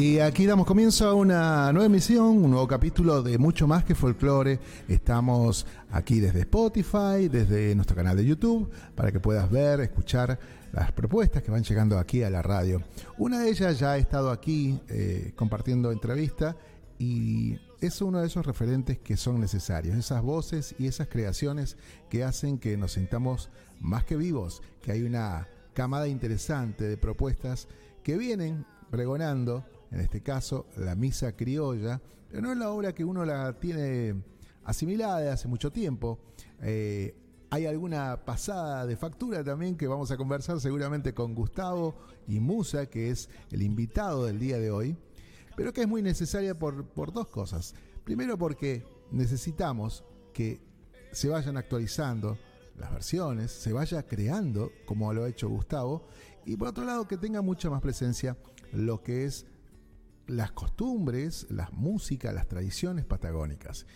Y aquí damos comienzo a una nueva emisión, un nuevo capítulo de Mucho Más que Folclore. Estamos aquí desde Spotify, desde nuestro canal de YouTube, para que puedas ver, escuchar las propuestas que van llegando aquí a la radio. Una de ellas ya ha estado aquí eh, compartiendo entrevista y es uno de esos referentes que son necesarios, esas voces y esas creaciones que hacen que nos sintamos más que vivos, que hay una camada interesante de propuestas que vienen pregonando en este caso la misa criolla, pero no es la obra que uno la tiene asimilada de hace mucho tiempo. Eh, hay alguna pasada de factura también que vamos a conversar seguramente con Gustavo y Musa, que es el invitado del día de hoy, pero que es muy necesaria por, por dos cosas. Primero porque necesitamos que se vayan actualizando las versiones, se vaya creando como lo ha hecho Gustavo, y por otro lado que tenga mucha más presencia lo que es las costumbres, las músicas, las tradiciones patagónicas.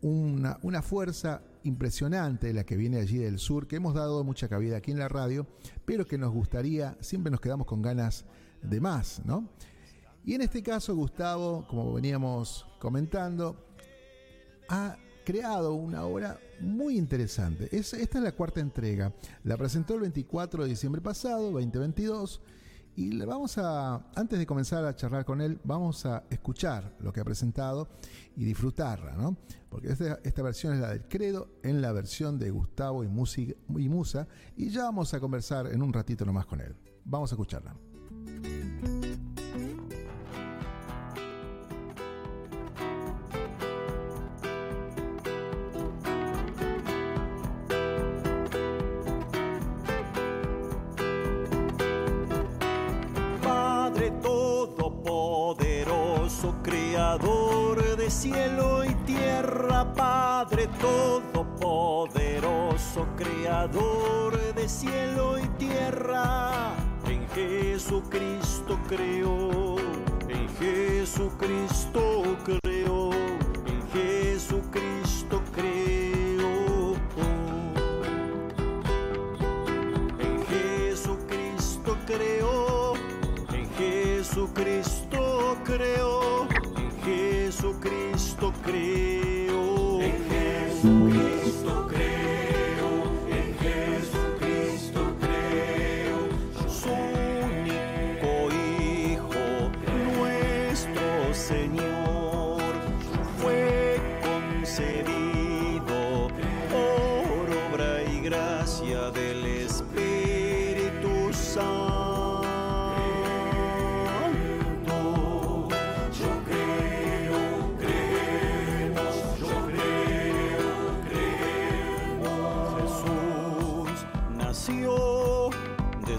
una, una, fuerza impresionante la que viene allí del sur, que hemos dado mucha cabida aquí en la radio, pero que nos gustaría, siempre nos quedamos con ganas de más, ¿no? Y en este caso, Gustavo, como veníamos comentando, ha creado una obra muy interesante. esta es la cuarta entrega. La presentó el 24 de diciembre pasado, 2022 y le vamos a, antes de comenzar a charlar con él, vamos a escuchar lo que ha presentado y disfrutarla, ¿no? Porque esta, esta versión es la del Credo en la versión de Gustavo y, y Musa, y ya vamos a conversar en un ratito nomás con él. Vamos a escucharla. Padre todopoderoso, creador de cielo y tierra, en Jesucristo creó, en Jesucristo creó, en Jesucristo creó. En Jesucristo creó, en Jesucristo creó. Jesucristo creo. Señor, fue concebido por obra y gracia del Espíritu Santo.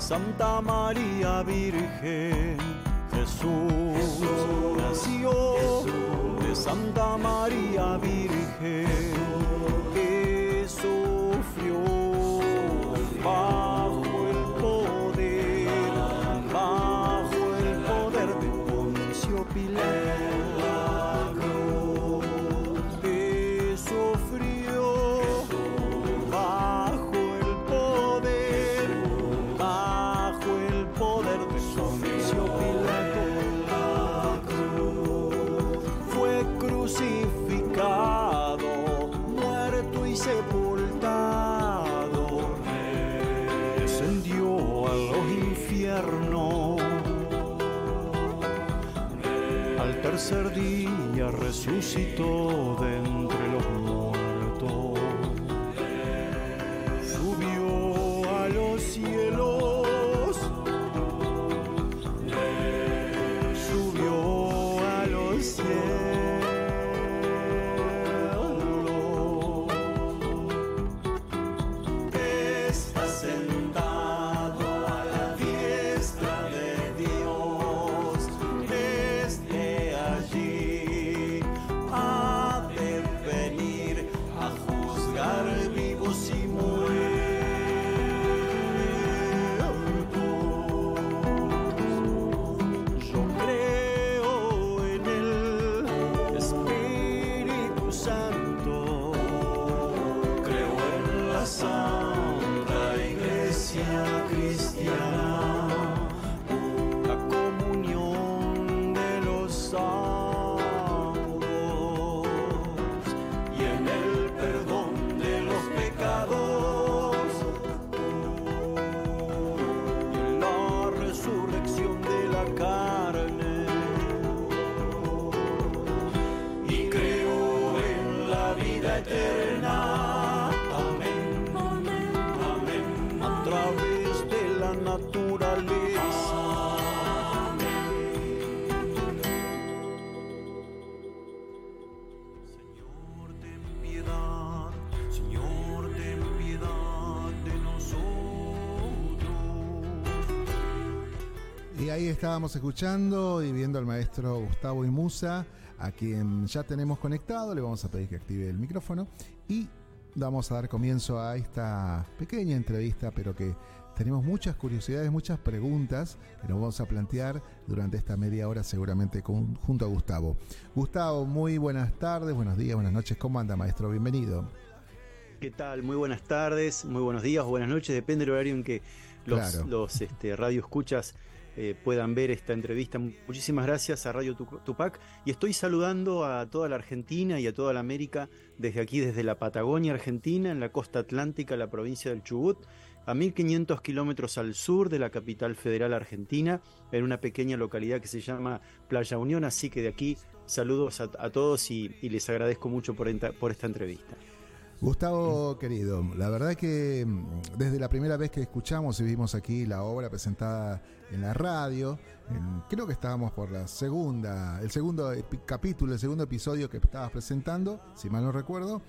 Santa María Virgen, Jesús, nació de Santa María Virgen, sepultado, descendió a los infiernos. Al tercer día resucitó de estábamos escuchando y viendo al maestro Gustavo Imusa, a quien ya tenemos conectado. Le vamos a pedir que active el micrófono y vamos a dar comienzo a esta pequeña entrevista, pero que tenemos muchas curiosidades, muchas preguntas que nos vamos a plantear durante esta media hora seguramente con- junto a Gustavo. Gustavo, muy buenas tardes, buenos días, buenas noches. ¿Cómo anda, maestro? Bienvenido. ¿Qué tal? Muy buenas tardes, muy buenos días o buenas noches, depende del horario en que los, Claro. los este, radio escuchas eh, puedan ver esta entrevista. Muchísimas gracias a Radio Tupac y estoy saludando a toda la Argentina y a toda la América desde aquí, desde la Patagonia Argentina, en la costa atlántica, la provincia del Chubut, a 1500 kilómetros al sur de la capital federal argentina, en una pequeña localidad que se llama Playa Unión. Así que de aquí saludos a, a todos y, y les agradezco mucho por, por esta entrevista. Gustavo querido, la verdad que mm, desde la primera vez que escuchamos y vimos aquí la obra presentada en la radio, en- creo que estábamos por la segunda, el segundo capítulo, el segundo episodio que estabas presentando, si mal no recuerdo,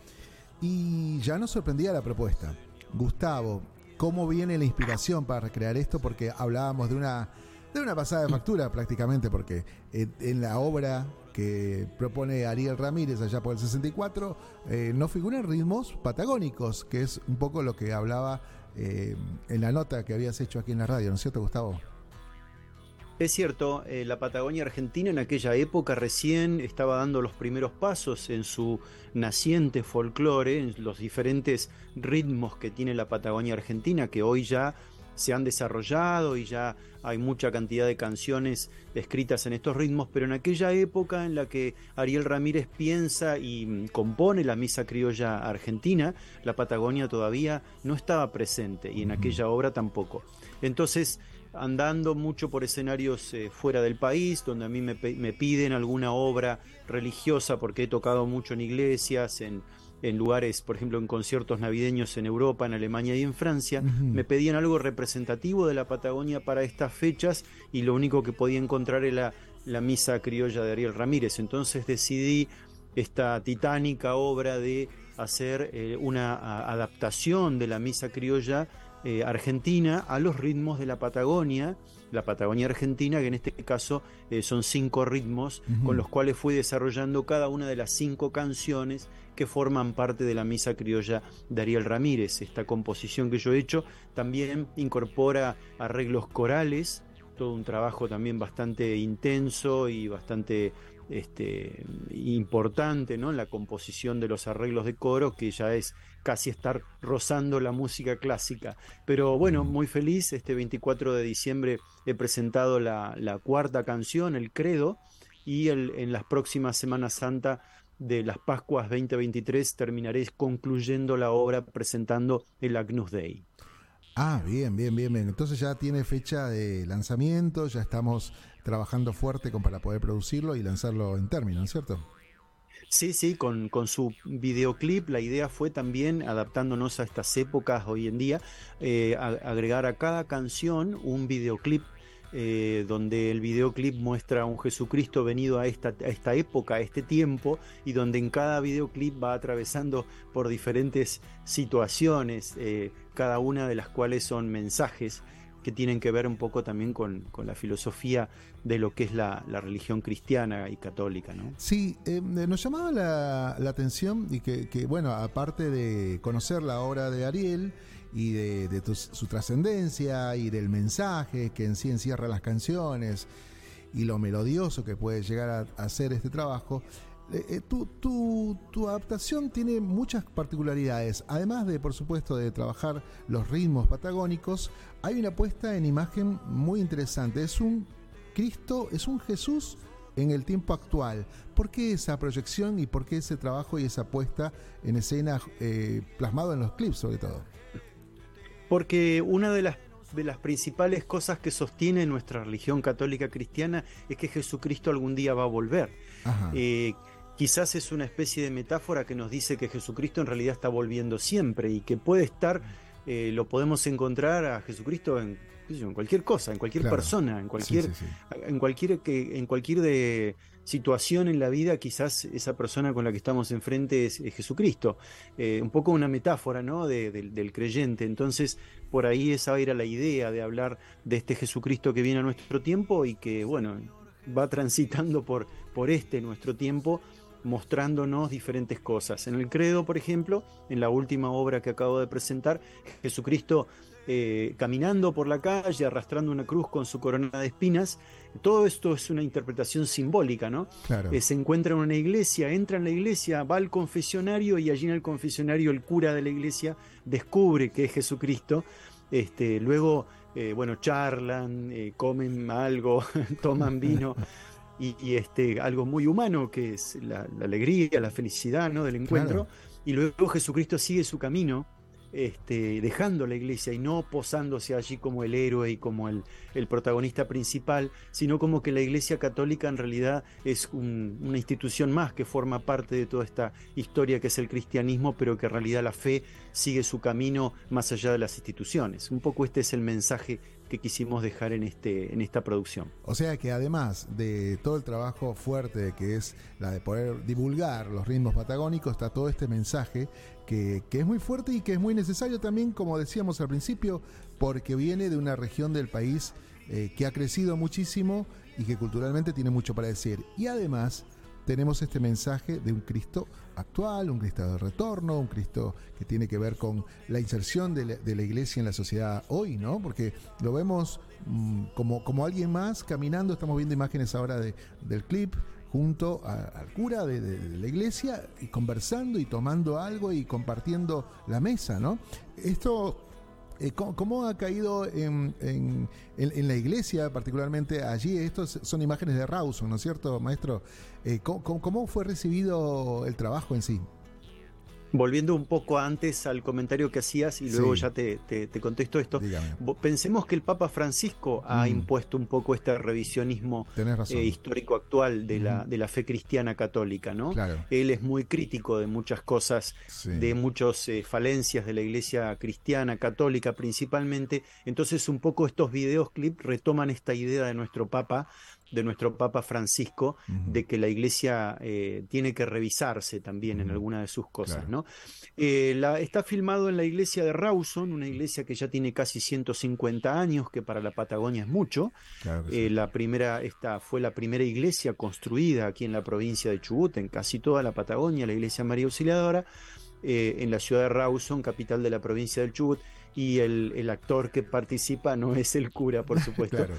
y ya nos sorprendía la propuesta. Gustavo, ¿cómo viene la inspiración para recrear esto? Porque hablábamos de una de una pasada de factura prácticamente, porque en, en la obra que propone Ariel Ramírez allá por el 64, eh, no figuran ritmos patagónicos, que es un poco lo que hablaba eh, en la nota que habías hecho aquí en la radio, ¿no es cierto, Gustavo? Es cierto, eh, la Patagonia Argentina en aquella época recién estaba dando los primeros pasos en su naciente folclore, en los diferentes ritmos que tiene la Patagonia Argentina, que hoy ya se han desarrollado y ya hay mucha cantidad de canciones escritas en estos ritmos, pero en aquella época en la que Ariel Ramírez piensa y mm, compone la misa criolla argentina, la Patagonia todavía no estaba presente y en aquella obra tampoco. Entonces, andando mucho por escenarios eh, fuera del país, donde a mí me, me piden alguna obra religiosa, porque he tocado mucho en iglesias, en, en lugares, por ejemplo, en conciertos navideños en Europa, en Alemania y en Francia, me pedían algo representativo de la Patagonia para estas fechas y lo único que podía encontrar era la misa criolla de Ariel Ramírez. Entonces decidí esta titánica obra de hacer eh, una a- adaptación de la misa criolla eh, argentina a los ritmos de la Patagonia, la Patagonia argentina, que en este caso eh, son cinco ritmos con los cuales fui desarrollando cada una de las cinco canciones que forman parte de la misa criolla de Ariel Ramírez. Esta composición que yo he hecho también incorpora arreglos corales, todo un trabajo también bastante intenso y bastante este, importante ¿no? en la composición de los arreglos de coro, que ya es casi estar rozando la música clásica. Pero bueno, muy feliz, este 24 de diciembre he presentado la, la cuarta canción, el Credo, y el- en las próximas Semanas Santa de las Pascuas 2023 terminaré concluyendo la obra presentando el Agnus Dei. Ah, bien, bien, bien, bien. Entonces ya tiene fecha de lanzamiento, ya estamos trabajando fuerte con, para poder producirlo y lanzarlo en término, ¿no es cierto? Sí, sí, con, con su videoclip la idea fue también, adaptándonos a estas épocas hoy en día, eh, a- agregar a cada canción un videoclip eh, donde el videoclip muestra a un Jesucristo venido a esta, a esta época, a este tiempo, y donde en cada videoclip va atravesando por diferentes situaciones, eh, cada una de las cuales son mensajes que tienen que ver un poco también con, con la filosofía de lo que es la, la religión cristiana y católica, ¿no? Sí, eh, nos llamaba la, la atención y que, bueno, aparte de conocer la obra de Ariel y de, de su trascendencia y del mensaje que en sí encierra las canciones y lo melodioso que puede llegar a, a ser este trabajo, eh, eh, tu, tu- tu adaptación tiene muchas particularidades. Además de, por supuesto, de trabajar los ritmos patagónicos, hay una puesta en imagen muy interesante. Es un Cristo, es un Jesús en el tiempo actual. ¿Por qué esa proyección y por qué ese trabajo y esa puesta en escena eh, plasmado en los clips sobre todo? Porque una de las de las principales cosas que sostiene nuestra religión católica cristiana es que Jesucristo algún día va a volver. Ajá. Eh, quizás es una especie de metáfora que nos dice que Jesucristo en realidad está volviendo siempre y que puede estar, eh, lo podemos encontrar a Jesucristo en, cualquier cosa, en cualquier Claro. persona, en cualquier, Sí, sí, sí. en cualquier que en cualquier de situación en la vida quizás esa persona con la que estamos enfrente es, es Jesucristo Eh, un poco una metáfora ¿no? de- del- del creyente entonces por ahí esa era la idea de hablar de este Jesucristo que viene a nuestro tiempo y que bueno va transitando por por este nuestro tiempo mostrándonos diferentes cosas en el credo por ejemplo en la última obra que acabo de presentar Jesucristo eh, caminando por la calle, arrastrando una cruz con su corona de espinas. Todo esto es una interpretación simbólica, ¿no? Claro. Eh, se encuentra en una iglesia, entra en la iglesia, va al confesionario y allí en el confesionario el cura de la iglesia descubre que es Jesucristo. Este, luego, eh, bueno, charlan, comen algo, toman vino. Y, y, este, algo muy humano que es la, la alegría, la felicidad ¿no? del encuentro. Y luego Jesucristo sigue su camino este, dejando la iglesia y no posándose allí como el héroe y como el, el protagonista principal, sino como que la iglesia católica en realidad es un- una institución más que forma parte de toda esta historia que es el cristianismo, pero que en realidad la fe sigue su camino más allá de las instituciones. Un poco este es el mensaje que quisimos dejar en, este, en esta producción. O sea que además de todo el trabajo fuerte que es la de poder divulgar los ritmos patagónicos, está todo este mensaje que, que es muy fuerte y que es muy necesario también, como decíamos al principio, porque viene de una región del país eh, que ha crecido muchísimo y que culturalmente tiene mucho para decir. Y además tenemos este mensaje de un Cristo actual, un Cristo de retorno, un Cristo que tiene que ver con la inserción de la, iglesia en la sociedad hoy, ¿no? Porque lo vemos mm, como, como alguien más caminando, estamos viendo imágenes ahora de, del clip junto al cura de la iglesia y conversando y tomando algo y compartiendo la mesa, ¿no? Esto eh, ¿cómo, ha caído en, la iglesia, particularmente allí? Estos son imágenes de Rawson, ¿no es cierto, maestro? Eh, ¿cómo, cómo- cómo fue recibido el trabajo en sí? Volviendo un poco antes al comentario que hacías y luego Sí. ya te, te- te contesto esto. Dígame. Pensemos que el Papa Francisco ha Mm. impuesto un poco este revisionismo eh, histórico actual de la, Ujú. de la fe cristiana católica, ¿no? Claro. Él es muy crítico de muchas cosas, Sí. de muchas eh, falencias de la iglesia cristiana, católica principalmente. Entonces un poco estos videos clip retoman esta idea de nuestro Papa, de nuestro Papa Francisco, de que la iglesia eh, tiene que revisarse también en alguna de sus cosas, Claro. ¿no? Eh, la- está filmado en la iglesia de Rawson, una iglesia que ya tiene casi 150 años, que para la Patagonia es mucho. Claro que sí. Eh, la primera, esta fue la primera iglesia construida aquí en la provincia de Chubut, en casi toda la Patagonia, la iglesia María Auxiliadora, eh, en la ciudad de Rawson, capital de la provincia del Chubut, y el, el actor que participa no es el cura, por supuesto, Claro.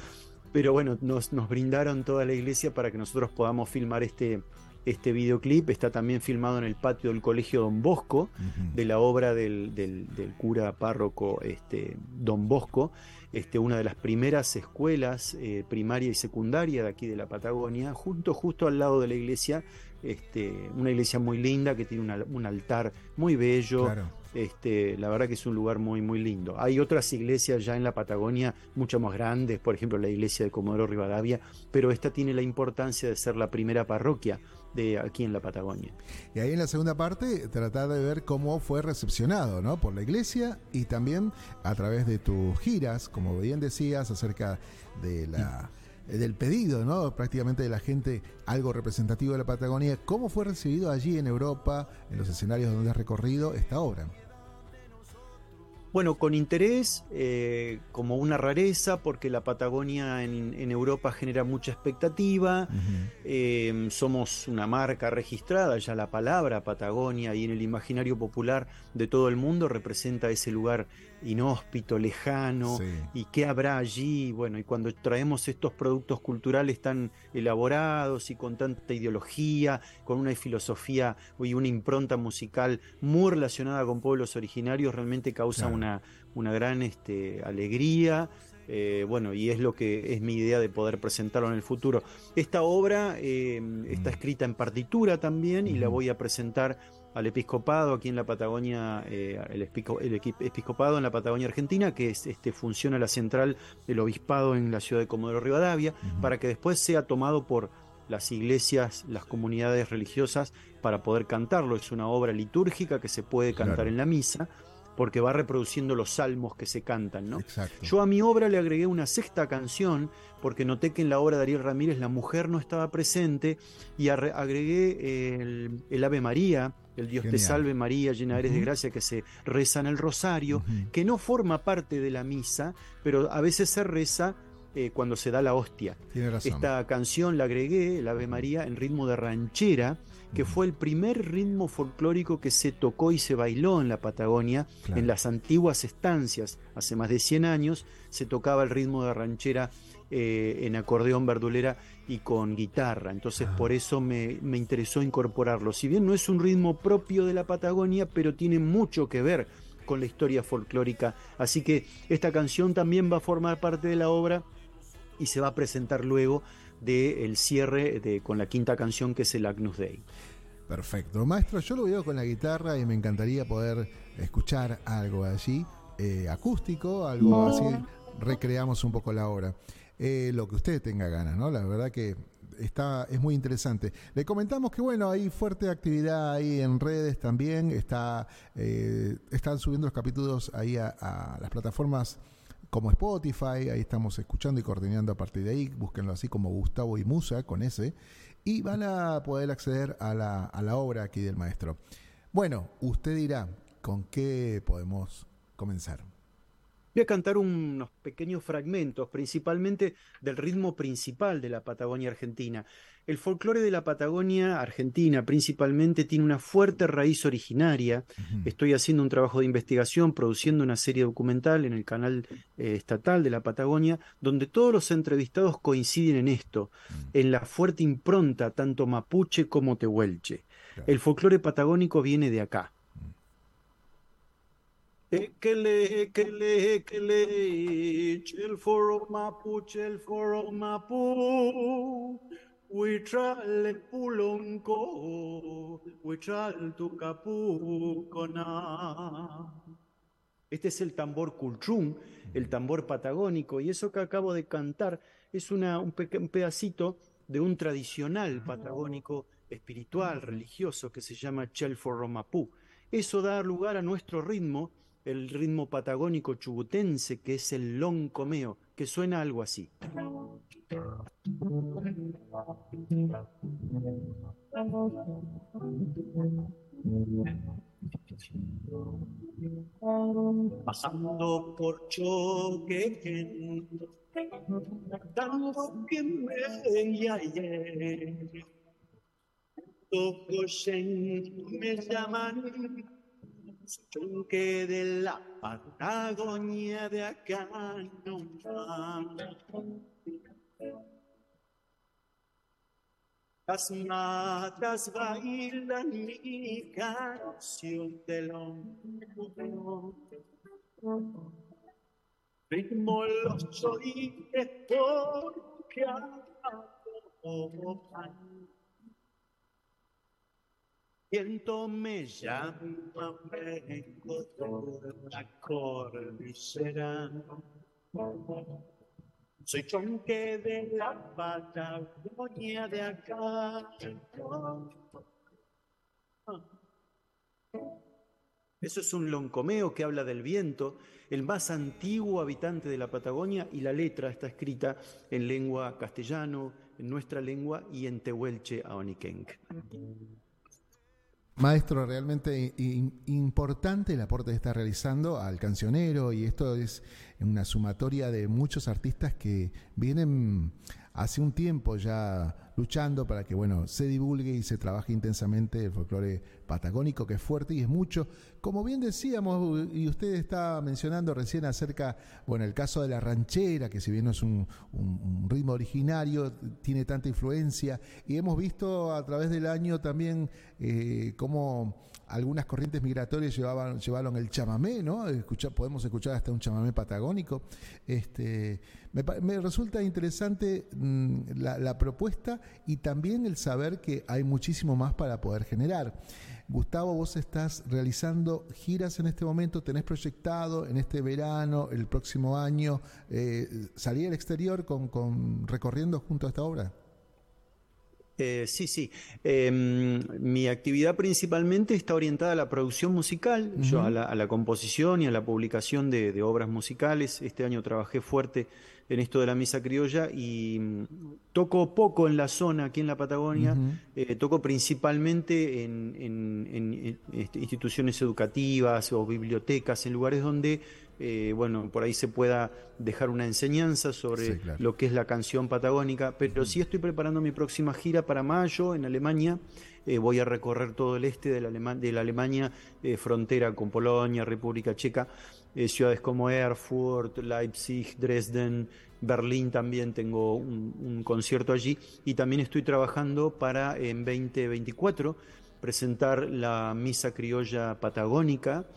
Pero bueno, nos, nos brindaron toda la iglesia para que nosotros podamos filmar este, este videoclip. Está también filmado en el patio del Colegio Don Bosco, de la obra del, del- del cura párroco este, Don Bosco, este, una de las primeras escuelas eh, primaria y secundaria de aquí de la Patagonia, junto, justo al lado de la iglesia, este, una iglesia muy linda que tiene una- un altar muy bello. Claro. Este, la verdad que es un lugar muy, muy lindo. Hay otras iglesias ya en la Patagonia mucho más grandes, por ejemplo la iglesia de Comodoro Rivadavia, pero esta tiene la importancia de ser la primera parroquia de aquí en la Patagonia. Y ahí en la segunda parte tratar de ver cómo fue recepcionado, ¿no? Por la iglesia y también a través de tus giras, como bien decías, acerca de la del pedido, ¿no? Prácticamente de la gente algo representativo de la Patagonia. ¿Cómo fue recibido allí en Europa, en los escenarios donde has recorrido esta obra? Bueno, con interés, eh, como una rareza, porque la Patagonia en, en Europa genera mucha expectativa. Eh, somos una marca registrada, ya la palabra Patagonia y en el imaginario popular de todo el mundo representa ese lugar inhóspito, lejano, Sí. y qué habrá allí. Bueno, y cuando traemos estos productos culturales tan elaborados y con tanta ideología, con una filosofía y una impronta musical muy relacionada con pueblos originarios, realmente causa Claro. una, una gran este, alegría. Eh, bueno, y es lo que es mi idea de poder presentarlo en el futuro. Esta obra eh, está Mm. escrita en partitura también y la Ujú. voy a presentar al episcopado aquí en la Patagonia, eh, el, episcopado en la Patagonia Argentina, que es, este, funciona la central del obispado en la ciudad de Comodoro Rivadavia, para que después sea tomado por las iglesias, las comunidades religiosas, para poder cantarlo. Es una obra litúrgica que se puede cantar en la misa porque va reproduciendo los salmos que se cantan, ¿no? Yo a mi obra le agregué una sexta canción, porque noté que en la obra de Ariel Ramírez la mujer no estaba presente, y agregué el, Ave María, el Dios te salve María, llena eres de gracia, que se reza en el rosario, que no forma parte de la misa, pero a veces se reza eh, cuando se da la hostia. Esta canción la agregué, el Ave María, en ritmo de ranchera, que fue el primer ritmo folclórico que se tocó y se bailó en la Patagonia, en las antiguas estancias, hace más de 100 años, se tocaba el ritmo de ranchera eh, en acordeón verdulera y con guitarra. Entonces ah. por eso me, me, interesó incorporarlo. Si bien no es un ritmo propio de la Patagonia, pero tiene mucho que ver con la historia folclórica. Así que esta canción también va a formar parte de la obra y se va a presentar luego del cierre de, con la quinta canción que es el Agnus Dei. Perfecto. Maestro, yo lo veo con la guitarra y me encantaría poder escuchar algo allí, eh, acústico, algo así, recreamos un poco la obra. Eh, lo que usted tenga ganas, ¿no? La verdad que está, es muy interesante. Le comentamos que bueno, hay fuerte actividad ahí en redes también, está, eh, están subiendo los capítulos ahí a las plataformas como Spotify, ahí estamos escuchando y coordinando a partir de ahí, búsquenlo así como Gustavo y Musa con ese, y van a poder acceder a la, a la obra aquí del maestro. Bueno, usted dirá, ¿con qué podemos comenzar? Voy a cantar unos pequeños fragmentos, principalmente del ritmo principal de la Patagonia Argentina. El folclore de la Patagonia Argentina principalmente tiene una fuerte raíz originaria. Estoy haciendo un trabajo de investigación, produciendo una serie documental en el canal eh, estatal de la Patagonia, donde todos los entrevistados coinciden en esto, en la fuerte impronta tanto mapuche como tehuelche. El folclore patagónico viene de acá. Ekele, ekele, ekele, chel foro mapu, chel foro mapu. Huichal pulonco, huichal tucapucona. Este es el tambor culchum, el tambor patagónico, y eso que acabo de cantar es una, un, un pedacito de un tradicional patagónico espiritual, religioso, que se llama Chelforromapú. Eso da lugar a nuestro ritmo, el ritmo patagónico chubutense, que es el loncomeo, que suena algo así. Pasando por choque, dando que me yaye, toco me llaman que de la Patagonia de acá no Las matas bailan mi canción del hombre. Ritmo los choites porque Viento me llama, la cordillera. Soy chonque de la Patagonia de acá. Eso es un loncomeo que habla del viento, el más antiguo habitante de la Patagonia, y la letra está escrita en lengua castellano, en nuestra lengua y en tehuelche aoniquenc. Maestro, realmente importante el aporte que está realizando al cancionero y esto es una sumatoria de muchos artistas que vienen hace un tiempo ya luchando para que bueno se divulgue y se trabaje intensamente el folclore patagónico que es fuerte y es mucho como bien decíamos y usted estaba mencionando recién acerca bueno el caso de la ranchera que si bien no es un, ritmo originario tiene tanta influencia y hemos visto a través del año también eh, cómo algunas corrientes migratorias llevaban, llevaron el chamamé, ¿no? podemos escuchar hasta un chamamé patagónico. Este, me, resulta interesante mm, la, propuesta y también el saber que hay muchísimo más para poder generar. Gustavo, vos estás realizando giras en este momento, tenés proyectado en este verano, el próximo año, eh, salir al exterior con, con recorriendo junto a esta obra. Eh, sí, sí. Em, mi actividad principalmente está orientada a la producción musical, yo a la, composición y a la publicación de, obras musicales. Este año trabajé fuerte en esto de la misa criolla y mm, toco poco en la zona, aquí en la Patagonia, eh, toco principalmente en, este, instituciones educativas o bibliotecas, en lugares donde eh, bueno, por ahí se pueda dejar una enseñanza sobre lo que es la canción patagónica, pero sí estoy preparando mi próxima gira para mayo en Alemania. Eh, voy a recorrer todo el este de la, de la Alemania, eh, frontera con Polonia, República Checa, ciudades como Erfurt, Leipzig, Dresden, Berlín también tengo un, un, concierto allí. Y también estoy trabajando para en 2024 presentar la misa criolla patagónica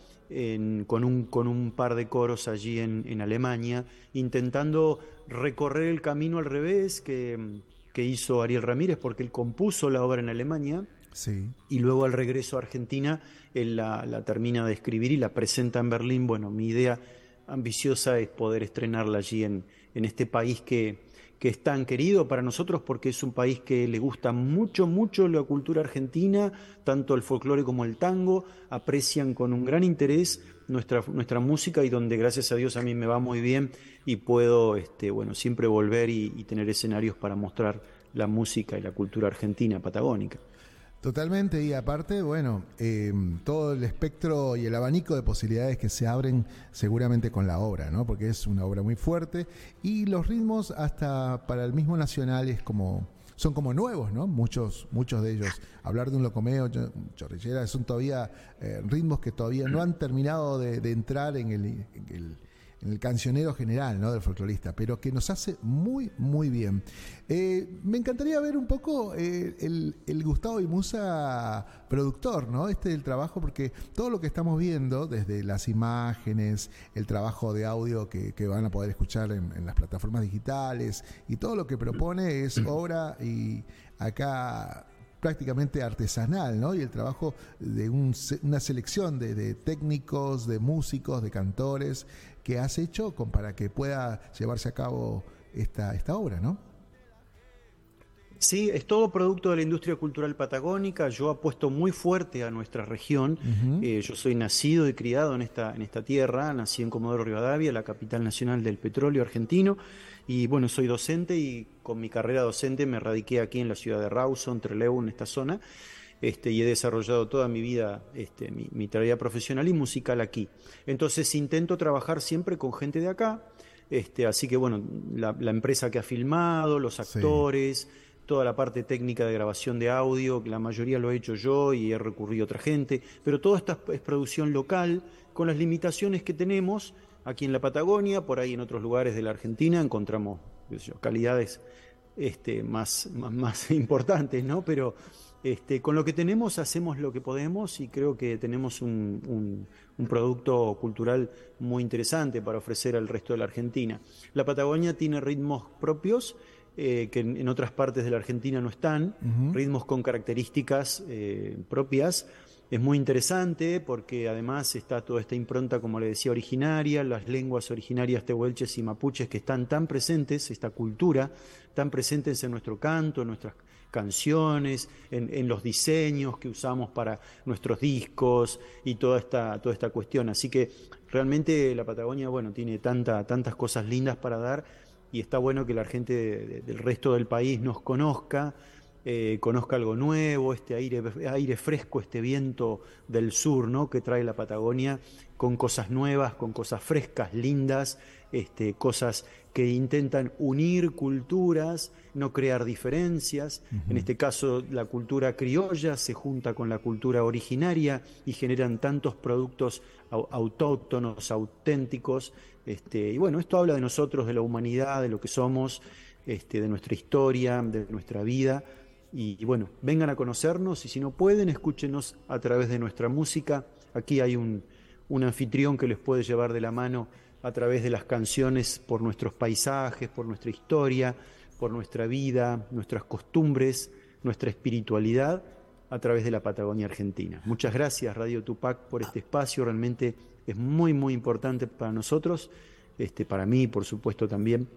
con, un, con un par de coros allí en, Alemania, intentando recorrer el camino al revés que, hizo Ariel Ramírez, porque él compuso la obra en Alemania. Sí. Y luego al regreso a Argentina, él la, la termina de escribir y la presenta en Berlín. Bueno, mi idea ambiciosa es poder estrenarla allí en, en este país que, que es tan querido para nosotros porque es un país que le gusta mucho, mucho la cultura argentina, tanto el folclore como el tango, aprecian con un gran interés nuestra, nuestra música y donde gracias a Dios a mí me va muy bien y puedo este, bueno, siempre volver y tener escenarios para mostrar la música y la cultura argentina patagónica. Totalmente, y aparte, bueno, em, todo el espectro y el abanico de posibilidades que se abren seguramente con la obra, ¿no? Porque es una obra muy fuerte y los ritmos hasta para el mismo nacional es como son como nuevos, ¿no? Muchos, muchos de ellos. Hablar de un locomeo, chorrillera, son todavía eh, ritmos que todavía no han terminado de, entrar en el en el cancionero general ¿no? del folclorista, pero que nos hace muy, muy bien. Eh, me encantaría ver un poco eh, el, Gustavo y Musa productor, ¿no? Este el trabajo, porque todo lo que estamos viendo, desde las imágenes, el trabajo de audio que, van a poder escuchar en, en, las plataformas digitales, y todo lo que propone es obra y acá prácticamente artesanal, ¿no? Y el trabajo de una selección de, técnicos, de músicos, de cantores que has hecho para que pueda llevarse a cabo esta, esta obra, ¿no? Sí, es todo producto de la industria cultural patagónica. Yo apuesto muy fuerte a nuestra región. Eh, yo soy nacido y criado en esta, en esta tierra. Nací en Comodoro Rivadavia, la capital nacional del petróleo argentino. Y bueno, soy docente y con mi carrera docente me radiqué aquí en la ciudad de Rawson, Trelew, en esta zona. Este, y he desarrollado toda mi vida, este, mi, tarea profesional y musical aquí. Entonces intento trabajar siempre con gente de acá. Este, así que bueno, la, empresa que ha filmado, los actores, toda la parte técnica de grabación de audio, la mayoría lo he hecho yo y he recurrido a otra gente, pero todo esto es producción local, con las limitaciones que tenemos aquí en la Patagonia, por ahí en otros lugares de la Argentina encontramos calidades este, más, más, importantes, ¿no? Pero este, con lo que tenemos hacemos lo que podemos y creo que tenemos un, un, producto cultural muy interesante para ofrecer al resto de la Argentina. La Patagonia tiene ritmos propios eh, que en, otras partes de la Argentina no están, ritmos con características eh, propias. Es muy interesante porque además está toda esta impronta, como le decía, originaria, las lenguas originarias tehuelches y mapuches que están tan presentes, esta cultura, tan presentes en nuestro canto, en nuestras canciones, en, los diseños que usamos para nuestros discos y toda esta, toda esta cuestión. Así que realmente la Patagonia, bueno, tiene tanta, tantas cosas lindas para dar y está bueno que la gente del resto del país nos conozca, eh, conozca algo nuevo, este aire, aire fresco, este viento del sur ¿no? que trae la Patagonia, con cosas nuevas, con cosas frescas, lindas, este, cosas que intentan unir culturas, no crear diferencias. En este caso, la cultura criolla se junta con la cultura originaria y generan tantos productos autóctonos, auténticos. Este, y bueno, esto habla de nosotros, de la humanidad, de lo que somos, este, de nuestra historia, de nuestra vida. Y, bueno, vengan a conocernos y si no pueden, escúchenos a través de nuestra música. Aquí hay un, un anfitrión que les puede llevar de la mano a través de las canciones por nuestros paisajes, por nuestra historia, por nuestra vida, nuestras costumbres, nuestra espiritualidad a través de la Patagonia Argentina. Muchas gracias Radio Tupac por este espacio, realmente es muy muy importante para nosotros, este, para mí por supuesto también,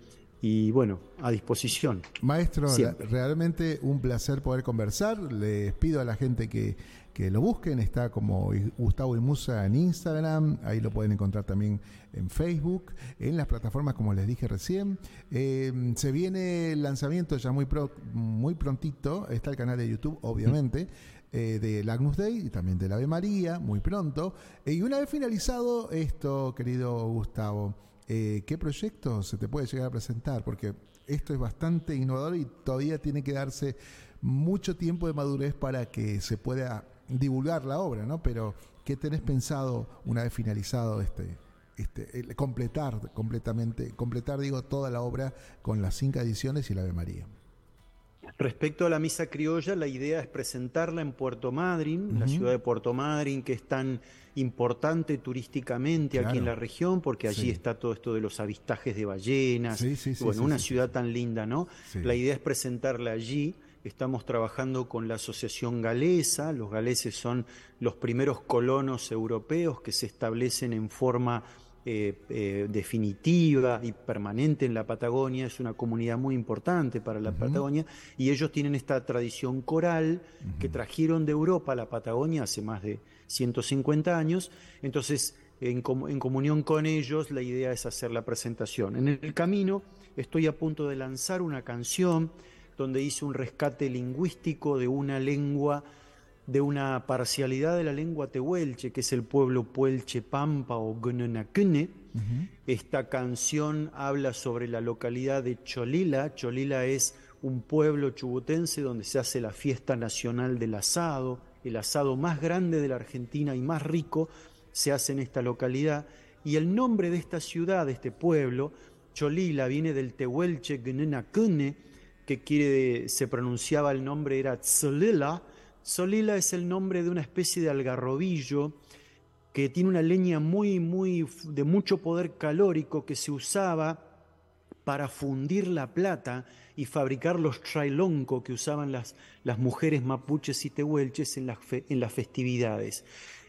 y bueno, a disposición. Maestro, Siempre. realmente un placer poder conversar. Les pido a la gente que, que lo busquen. Está como Gustavo y Musa en Instagram. Ahí lo pueden encontrar también en Facebook, en las plataformas como les dije recién. Eh, se viene el lanzamiento ya muy, pro- muy prontito. Está el canal de YouTube, obviamente. Eh, de Agnus Dei y también del Ave María, muy pronto. Eh, y una vez finalizado esto, querido Gustavo, eh, ¿qué proyecto se te puede llegar a presentar? Porque esto es bastante innovador y todavía tiene que darse mucho tiempo de madurez para que se pueda divulgar la obra, ¿no? Pero, ¿qué tenés pensado una vez finalizado este, este, completar completamente, completar, digo, toda la obra con las cinco ediciones y la Ave María? Respecto a la misa criolla, la idea es presentarla en Puerto Madryn, la ciudad de Puerto Madryn, que es tan importante turísticamente aquí en la región, porque allí Sí. está todo esto de los avistajes de ballenas. Sí, sí, sí, bueno, una ciudad tan linda, ¿no? La idea es presentarla allí. Estamos trabajando con la Asociación Galesa. Los galeses son los primeros colonos europeos que se establecen en forma eh, eh, definitiva y permanente en la Patagonia. Es una comunidad muy importante para la. Patagonia y ellos tienen esta tradición coral que trajeron de Europa a la Patagonia hace más de 150 años. Entonces, en, com- en comunión con ellos, la idea es hacer la presentación. En el camino estoy a punto de lanzar una canción donde hice un rescate lingüístico de una lengua de una parcialidad de la lengua tehuelche, que es el pueblo puelche pampa o gnenacne. Esta canción habla sobre la localidad de Cholila. Cholila es un pueblo chubutense donde se hace la fiesta nacional del asado, el asado más grande de la Argentina y más rico se hace en esta localidad. Y el nombre de esta ciudad, de este pueblo, Cholila, viene del tehuelche gnenacne, que quiere, se pronunciaba el nombre era Tzolila. Solila es el nombre de una especie de algarrobillo que tiene una leña muy, muy de mucho poder calórico que se usaba para fundir la plata y fabricar los trailonco que usaban las, las mujeres mapuches y tehuelches en las, fe- en las festividades.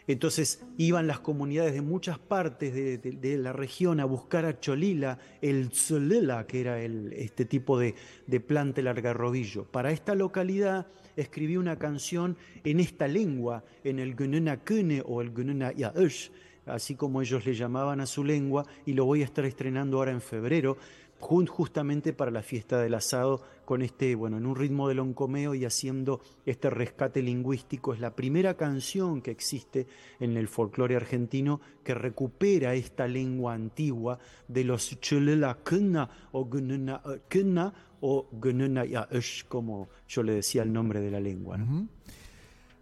Entonces iban las comunidades de muchas partes de, la región a buscar a Cholila, el Tzolela, que era este tipo de, de planta, el algarrobillo. Para esta localidad escribí una canción en esta lengua, en el Gununakune o el Gununayaush, así como ellos le llamaban a su lengua, y lo voy a estar estrenando ahora en febrero, justamente para la fiesta del asado, con este, bueno, en un ritmo de loncomeo y haciendo este rescate lingüístico. Es la primera canción que existe en el folclore argentino que recupera esta lengua antigua de los Chulelakna o Gununakna o Gununayaush, como yo le decía el nombre de la lengua.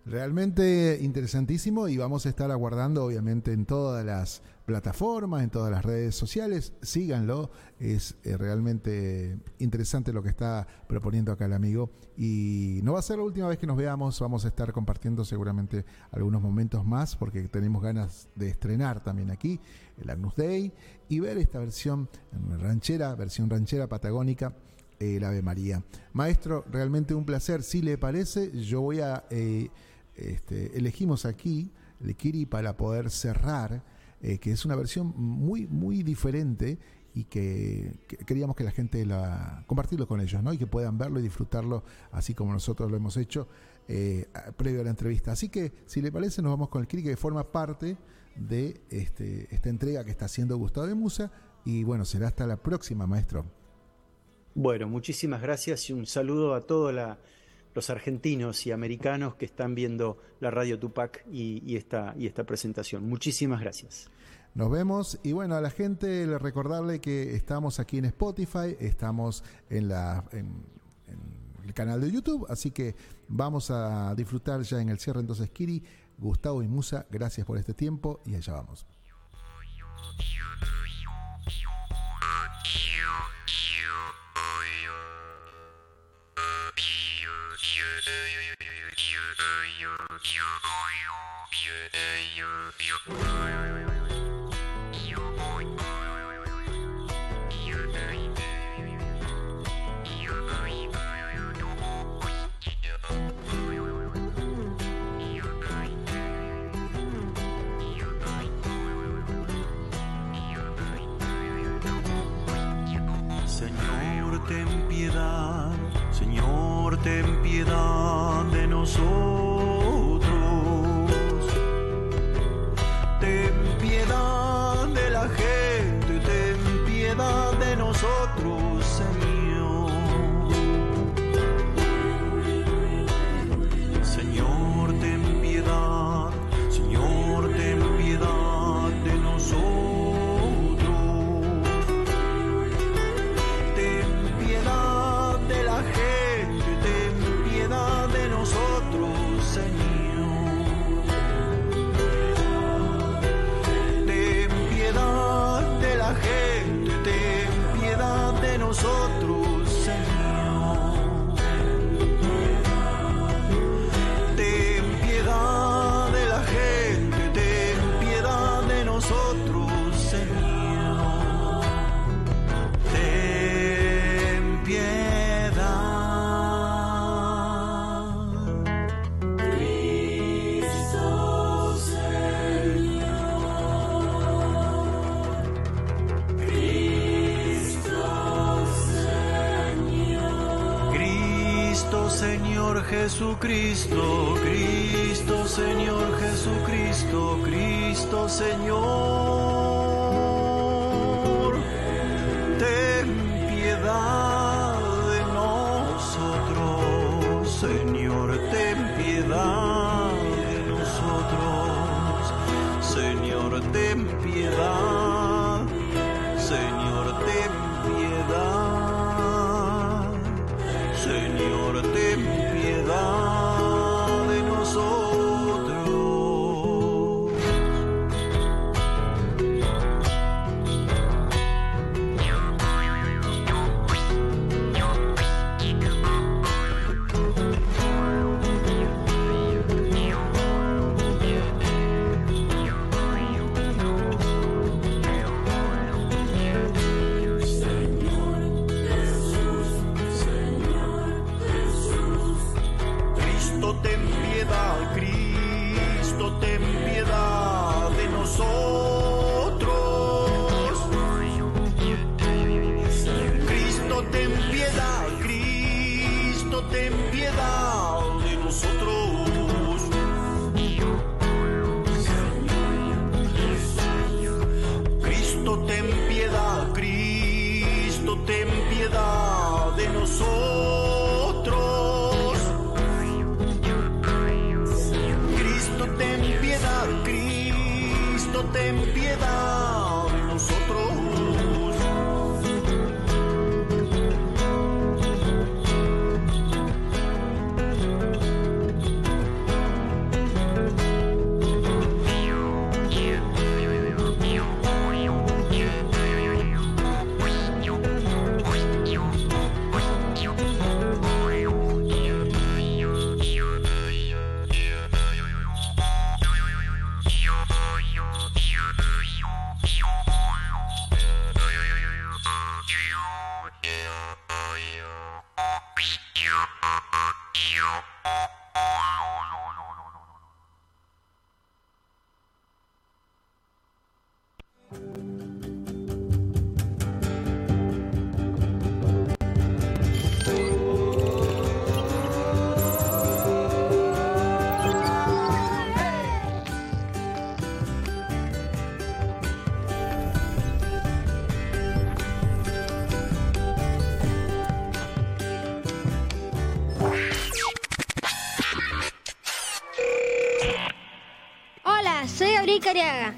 Realmente interesantísimo y vamos a estar aguardando obviamente en todas las plataformas, en todas las redes sociales. Síganlo, es eh, realmente interesante lo que está proponiendo acá el amigo y no va a ser la última vez que nos veamos, vamos a estar compartiendo seguramente algunos momentos más porque tenemos ganas de estrenar también aquí el Agnus Dei y ver esta versión ranchera, versión ranchera patagónica el Ave María. Maestro, realmente un placer. Si le parece, yo voy a. eh, este, elegimos aquí el Kiri para poder cerrar, eh, que es una versión muy, muy diferente y que, que queríamos que la gente la compartirlo con ellos, ¿no? Y que puedan verlo y disfrutarlo así como nosotros lo hemos hecho eh, previo a la entrevista. Así que, si le parece, nos vamos con el Kiri que forma parte de este, esta entrega que está haciendo Gustavo de Musa. Y bueno, será hasta la próxima, maestro. Bueno, muchísimas gracias y un saludo a todos la- los argentinos y americanos que están viendo la radio Tupac y, y esta, y esta presentación. Muchísimas gracias. Nos vemos y bueno, a la gente le recordarle que estamos aquí en Spotify, estamos en, la, en, en el canal de YouTube, así que vamos a disfrutar ya en el cierre entonces Kiri, Gustavo y Musa, gracias por este tiempo y allá vamos. Señor. Señor, ten piedad, Señor, ten piedad de nosotros. Jesucristo, Cristo Señor, Jesucristo, Cristo Señor.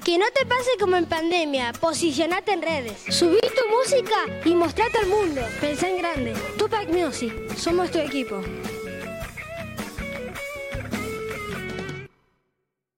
Que no te pase como en pandemia, posicionate en redes. Subí tu música y mostrate al mundo. Pensá en grande. Tupac Music, somos tu equipo.